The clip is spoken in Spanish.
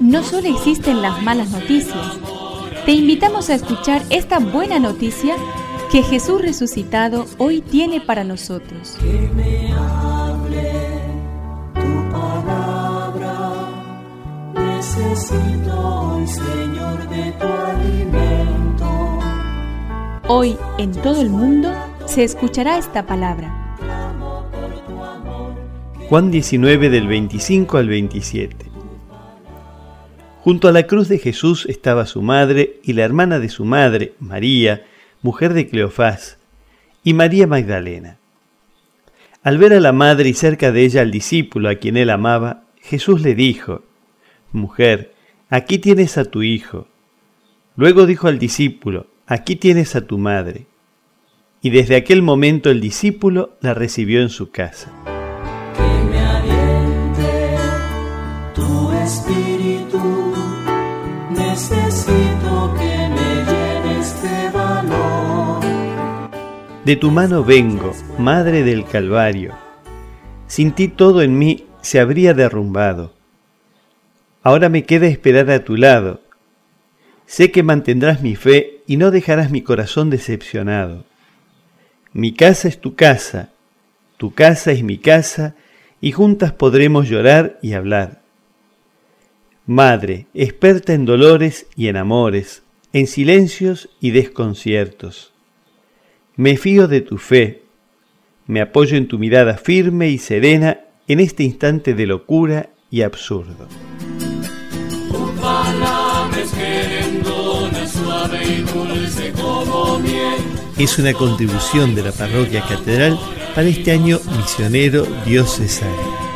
No solo existen las malas noticias, te invitamos a escuchar esta buena noticia que Jesús resucitado hoy tiene para nosotros. Que me hable tu palabra, necesito hoy, Señor, de tu alimento. Hoy en todo el mundo se escuchará esta palabra. Juan 19 del 25 al 27. Junto a la cruz de Jesús estaba su madre y la hermana de su madre, María, mujer de Cleofás, y María Magdalena. Al ver a la madre y cerca de ella al discípulo a quien él amaba, Jesús le dijo, Mujer, aquí tienes a tu hijo. Luego dijo al discípulo, Aquí tienes a tu madre. Y desde aquel momento el discípulo la recibió en su casa. De tu mano vengo, Madre del Calvario. Sin ti todo en mí se habría derrumbado. Ahora me queda esperar a tu lado. Sé que mantendrás mi fe y no dejarás mi corazón decepcionado. Mi casa es tu casa, tu casa es mi casa, y juntas podremos llorar y hablar. Madre, experta en dolores y en amores, en silencios y desconciertos. Me fío de tu fe, me apoyo en tu mirada firme y serena en este instante de locura y absurdo. Es una contribución de la parroquia catedral para este año misionero diocesano.